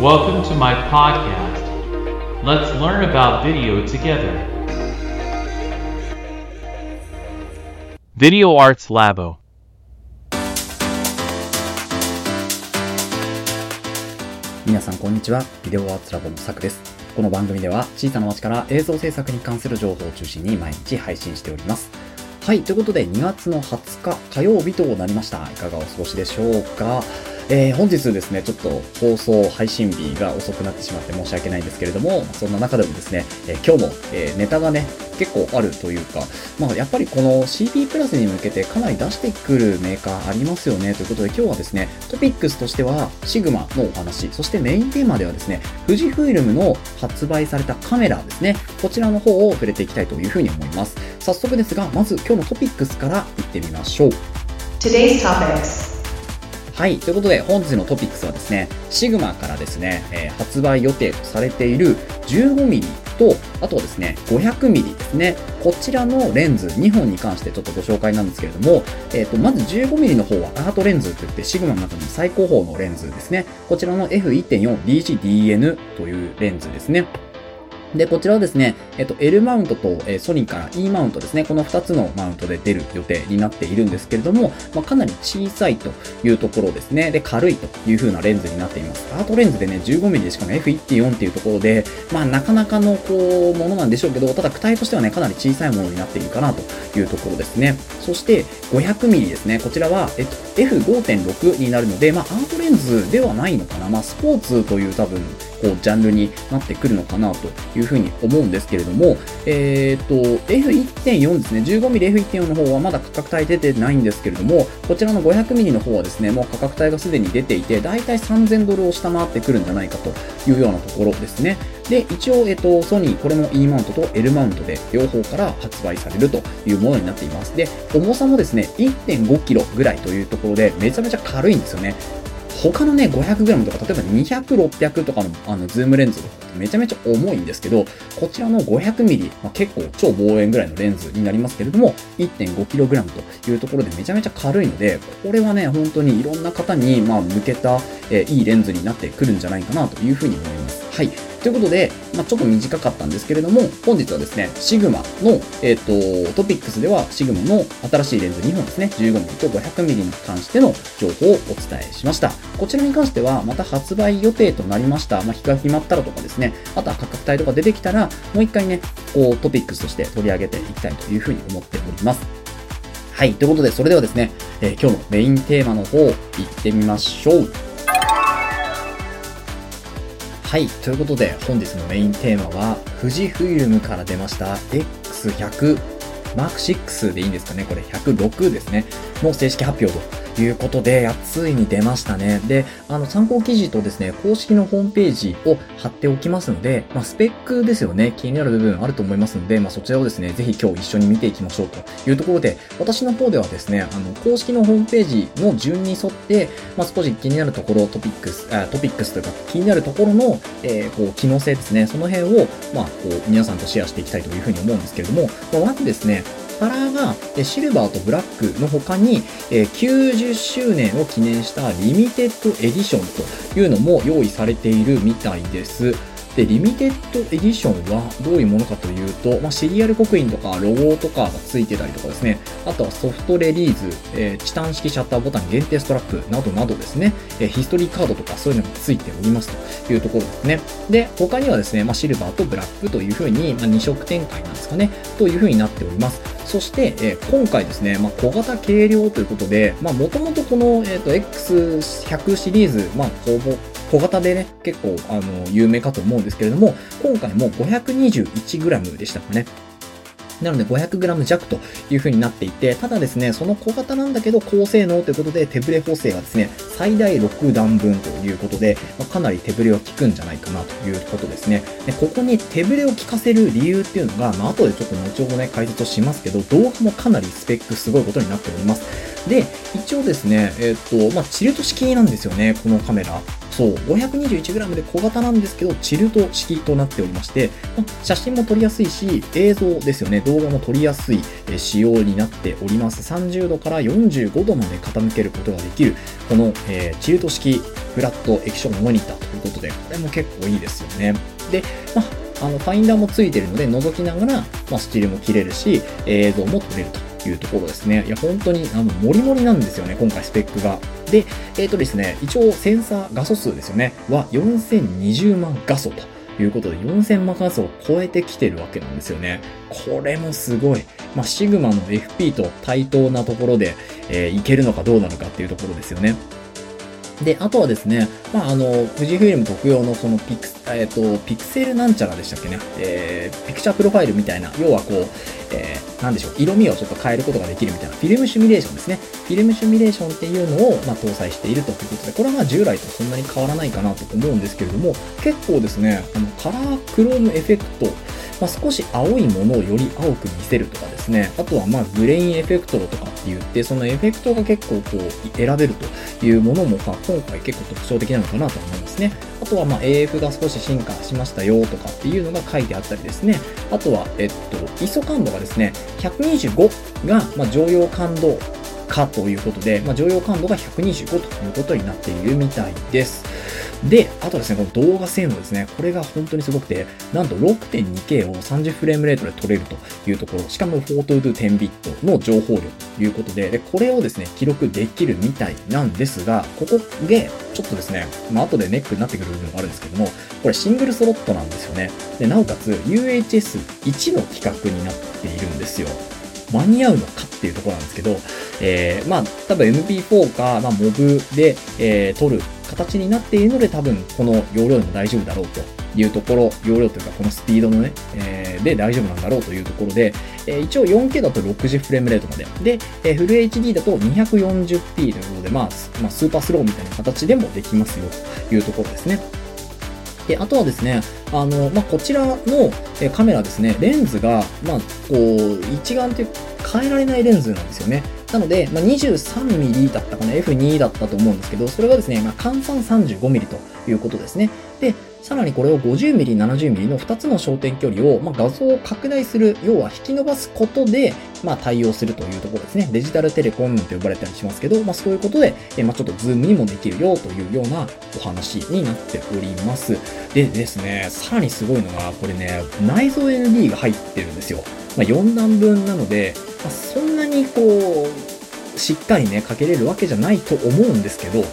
Welcome to my podcast. Let's learn about video together. Video Arts Labo. 皆さんこんにちは。ビデオアーツラボのさくです。この番組では小さな町から映像制作に関する情報を中心に毎日配信しております。はい、ということで2月の20日火曜日となりました。いかがお過ごしでしょうか？えー、本日ですね、ちょっと放送配信日が遅くなってしまって申し訳ないんですけれども、そんな中でもですね、えー今日も、えーネタがね、結構あるというか、まあやっぱりこの CP プラスに向けてかなり出してくるメーカーありますよねということで今日はですね、トピックスとしてはシグマのお話、そしてメインテーマではですね、富士フイルムの発売されたカメラですね、こちらの方を触れていきたいというふうに思います。早速ですが、まず今日のトピックスからいってみましょう。Today's topics. はい。ということで、本日のトピックスはですね、シグマからですね、えー発売予定とされている 15mm と、あとはですね、500mm ですね。こちらのレンズ2本に関してちょっとご紹介なんですけれども、えっ、と、まず 15mm の方はアートレンズといって、シグマの中でも最高峰のレンズですね。こちらの F1.4DCDN というレンズですね。で、こちらはですね、えっと、L マウントと、えソニーから E マウントですね、この2つのマウントで出る予定になっているんですけれども、まあ、かなり小さいというところですね。で、軽いという風なレンズになっています。アートレンズでね、15mm でしかも F1.4 っていうところで、まあ、なかなかの、こう、ものなんでしょうけど、ただ、躯体としてはね、かなり小さいものになっているかなというところですね。そして、500mm ですね。こちらは、えっと、F5.6 になるので、まあ、アートレンズではないのかな。まあ、スポーツという多分、こう、ジャンルになってくるのかなというふうに思うんですけれども、えっ、と、F1.4 ですね、15mmF1.4 の方はまだ価格帯出てないんですけれども、こちらの 500mm の方はですね、もう価格帯がすでに出ていて、だいたい3000ドルを下回ってくるんじゃないかというようなところですね。で、一応、えっ、と、ソニー、これも E マウントと L マウントで両方から発売されるというものになっています。で、重さもですね、1.5キロぐらいというところで、めちゃめちゃ軽いんですよね。他のね、500g とか、例えば200、600とかのあのズームレンズめちゃめちゃ重いんですけど、こちらの 500mm、まあ、結構超望遠ぐらいのレンズになりますけれども、1.5kg というところでめちゃめちゃ軽いので、これはね、本当にいろんな方に、まあ、向けた、えーいいレンズになってくるんじゃないかなというふうに思います。はい。ということで、まあ、ちょっと短かったんですけれども、本日はですね、シグマの、えっ、と、トピックスでは、シグマの新しいレンズ2本ですね、15mm と 500mm に関しての情報をお伝えしました。こちらに関しては、また発売予定となりました。まあ、日が決まったらとかですね、ねあとは価格帯とか出てきたら、もう一回ね、こう、トピックスとして取り上げていきたいというふうに思っております。はい。ということで、それではですね、えー今日のメインテーマの方、行ってみましょう。はい。ということで、本日のメインテーマは、富士フイルムから出ました X100 マーク6でいいんですかね？これ106ですね。の正式発表ということで、やついに出ましたね。で、あの、参考記事とですね、公式のホームページを貼っておきますので、まあ、スペックですよね、気になる部分あると思いますので、まあ、そちらをですね、ぜひ今日一緒に見ていきましょうというところで、私の方ではですね、あの、公式のホームページの順に沿って、まあ、少し気になるところ、トピックス、あトピックスというか、気になるところの、えーこう、機能性ですね、その辺を、まあ、こう、皆さんとシェアしていきたいというふうに思うんですけれども、まあ、まずですね、カラーがシルバーとブラックの他に、90周年を記念したリミテッドエディションというのも用意されているみたいです。で、リミテッドエディションはどういうものかというと、まあ、シリアル刻印とかロゴとかがついてたりとかですね、あとはソフトレリーズ、えーチタン式シャッターボタン限定ストラップなどなどですね、えーヒストリーカードとかそういうのがついておりますというところですね。で、他にはですね、まあ、シルバーとブラックというふうに、まあ、2色展開なんですかね、というふうになっております。そして、えー今回ですね、まあ、小型軽量ということで、まあ、もともとこの、えっ、と、X100 シリーズ、まあ、ほぼ小型でね、結構、あの、有名かと思うんですけれども、今回も 521g でしたかね。なので 500g 弱という風になっていて、ただですね、その小型なんだけど高性能ということで手ブレ補正がですね、最大6段分ということで、まかなり手ブレは効くんじゃないかなということですね。でここに手ブレを効かせる理由っていうのが、まあ後でちょっと後ほどね、解説をしますけど、動画もかなりスペックすごいことになっております。で、一応ですね、えっ、と、まあチルト式なんですよね、このカメラ。そう、521g で小型なんですけど、チルト式となっておりまして、ま写真も撮りやすいし、映像ですよね、動画も撮りやすい仕様になっております。30度から45度まで傾けることができる、この、えーチルト式フラット液晶モニターということで、これも結構いいですよね。で、まあ、の、ファインダーもついてるので、覗きながら、ま、スチールも切れるし、映像も撮れるというところですね。いや、本当に、あの、モリモリなんですよね、今回スペックが。で、えっ、とですね、一応センサー画素数ですよね、は4020万画素と。いうことで4000万画素を超えてきてるわけなんですよね。これもすごい。まあ、シグマの FP と対等なところで、えー、いけるのかどうなのかっていうところですよね。で、あとはですね、まあ、あの、富士フイルム特有のそのピク、えっ、ー、と、ピクセルなんちゃらでしたっけね、えー、ピクチャープロファイルみたいな、要はこう、えー、なんでしょう、色味をちょっと変えることができるみたいな、フィルムシミュレーションですね。フィルムシミュレーションっていうのを、まあ、搭載しているということで、これはまあ従来とそんなに変わらないかなと思うんですけれども、結構ですね、あの、カラークロームエフェクト、まあ、少し青いものをより青く見せるとかですね、あとはまあグレインエフェクトとかって言って、そのエフェクトが結構こう選べるというものも、まあ、今回結構特徴的なのかなと思いますね。あとはまあ AF が少し進化しましたよとかっていうのが書いてあったりですね。あとは、えっと、ISO 感度がですね、125がまあ常用感度かということで、まあ、常用感度が125ということになっているみたいです。で、あとですね、この動画性能ですね、これが本当にすごくて、なんと 6.2K を30フレームレートで撮れるというところ、しかも4 to 10ビットの情報量ということで、で、これをですね、記録できるみたいなんですが、ここで、ちょっとですね、まあ、後でネックになってくる部分があるんですけども、これシングルスロットなんですよね。で、なおかつ UHS1 の規格になっているんですよ。間に合うのかっていうところなんですけど、えー、まあ、多分 MP4 か、まあ、MOV で、えー、撮る形になっているので、多分この容量でも大丈夫だろうというところ、容量というかこのスピードのね、えー、で大丈夫なんだろうというところで、えー、一応 4K だと60フレームレートまで。で、えー、フル HD だと 240p ということで、まあ、まあ、スーパースローみたいな形でもできますよというところですね。で、あとはですね、あの、まあ、こちらのカメラですね、レンズが、まあ、こう、一眼って変えられないレンズなんですよね。なので、まあ、23mm だったかな、F2 だったと思うんですけど、それがですね、まあ、換算 35mm ということですね。で、さらにこれを 50mm、70mm の2つの焦点距離を、まあ、画像を拡大する、要は引き伸ばすことで、まあ、対応するというところですね。デジタルテレコンと呼ばれたりしますけど、まあ、そういうことで、えまあ、ちょっとズームにもできるよというようなお話になっております。でですね、さらにすごいのが、これね、内蔵 LD が入ってるんですよ。まあ、4段分なので、まあ、そんなにこう、しっかりね、かけれるわけじゃないと思うんですけど、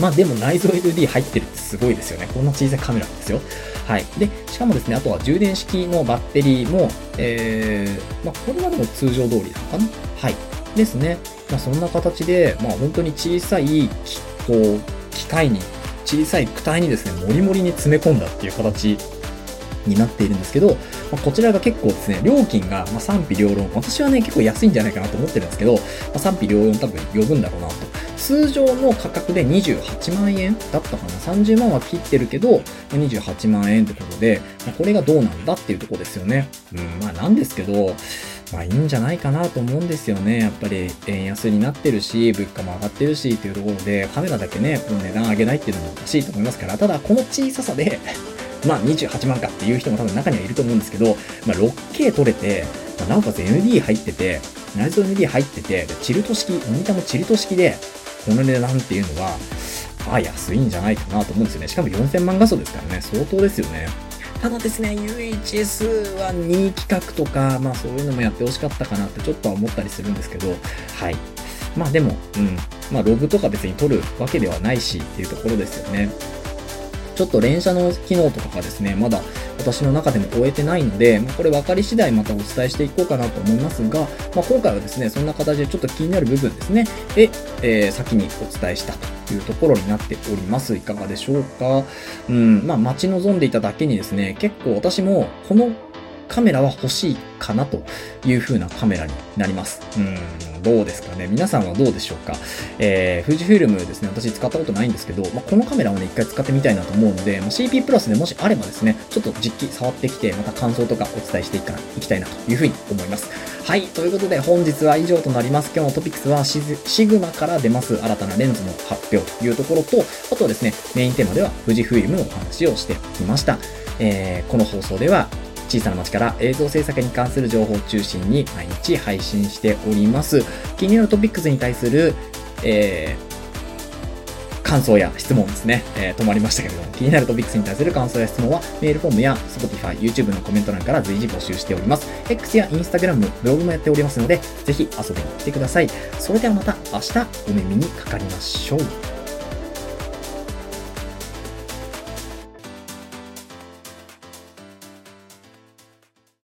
まあでも内蔵 LED 入ってるってすごいですよね。こんな小さいカメラなんですよ。はい。で、しかもですね、あとは充電式のバッテリーも、えー、まあこれはでも通常通りなのかな？はい。ですね。まあそんな形で、まあ本当に小さい、こう、機械に、小さい躯体にですね、もりもりに詰め込んだっていう形になっているんですけど、まあ、こちらが結構ですね、料金がま賛否両論、私はね、結構安いんじゃないかなと思ってるんですけど、まあ、賛否両論多分呼ぶんだろうなと。通常の価格で28万円だったかな ?30 万は切ってるけど、28万円ってことで、まあ、これがどうなんだっていうとこですよね。うん、まあなんですけど、まあいいんじゃないかなと思うんですよね。やっぱり円安になってるし、物価も上がってるしっていうところで、カメラだけね、この値段上げないっていうのもおかしいと思いますから、ただこの小ささでまあ28万かっていう人も多分中にはいると思うんですけど、まあ 6K 撮れて、まあ、なおかつ ND 入ってて、内蔵 ND 入ってて、チルト式、モニターもチルト式で、この値段っていうのは、まあ安いんじゃないかなと思うんですよね。しかも4000万画素ですからね、相当ですよね。ただですね、UHS は2企画とか、まあそういうのもやってほしかったかなってちょっとは思ったりするんですけど、はい。まあでも、うん。まあログとか別に取るわけではないしっていうところですよね。ちょっと連射の機能とかがですね、まだ私の中でも終えてないので、ま、これ分かり次第またお伝えしていこうかなと思いますが、まあ、今回はですね、そんな形でちょっと気になる部分ですね、で、えー、先にお伝えしたというところになっております。いかがでしょうか？うん、まあ、待ち望んでいただけにですね、結構私もこのカメラは欲しいかなという風なカメラになります。うん、どうですかね？皆さんはどうでしょうか？えー、富士フィルムですね、私使ったことないんですけど、まあ、このカメラをね、一回使ってみたいなと思うので、まあ、CP プラスでもしあればですね、ちょっと実機触ってきて、また感想とかお伝えしていきたいなというふうに思います。はい、ということで本日は以上となります。今日のトピックスはシグマから出ます新たなレンズの発表というところと、あとはですね、メインテーマでは富士フィルムのお話をしてきました。えー、この放送では小さな町から映像制作に関する情報を中心に毎日配信しております。気になるトピックスに対する、えー、感想や質問ですね、えー止まりましたけれども、気になるトピックスに対する感想や質問は、メールフォームや Spotify、YouTube のコメント欄から随時募集しております。X や Instagram、ブログもやっておりますので、ぜひ遊びに来てください。それではまた明日お耳にかかりましょう。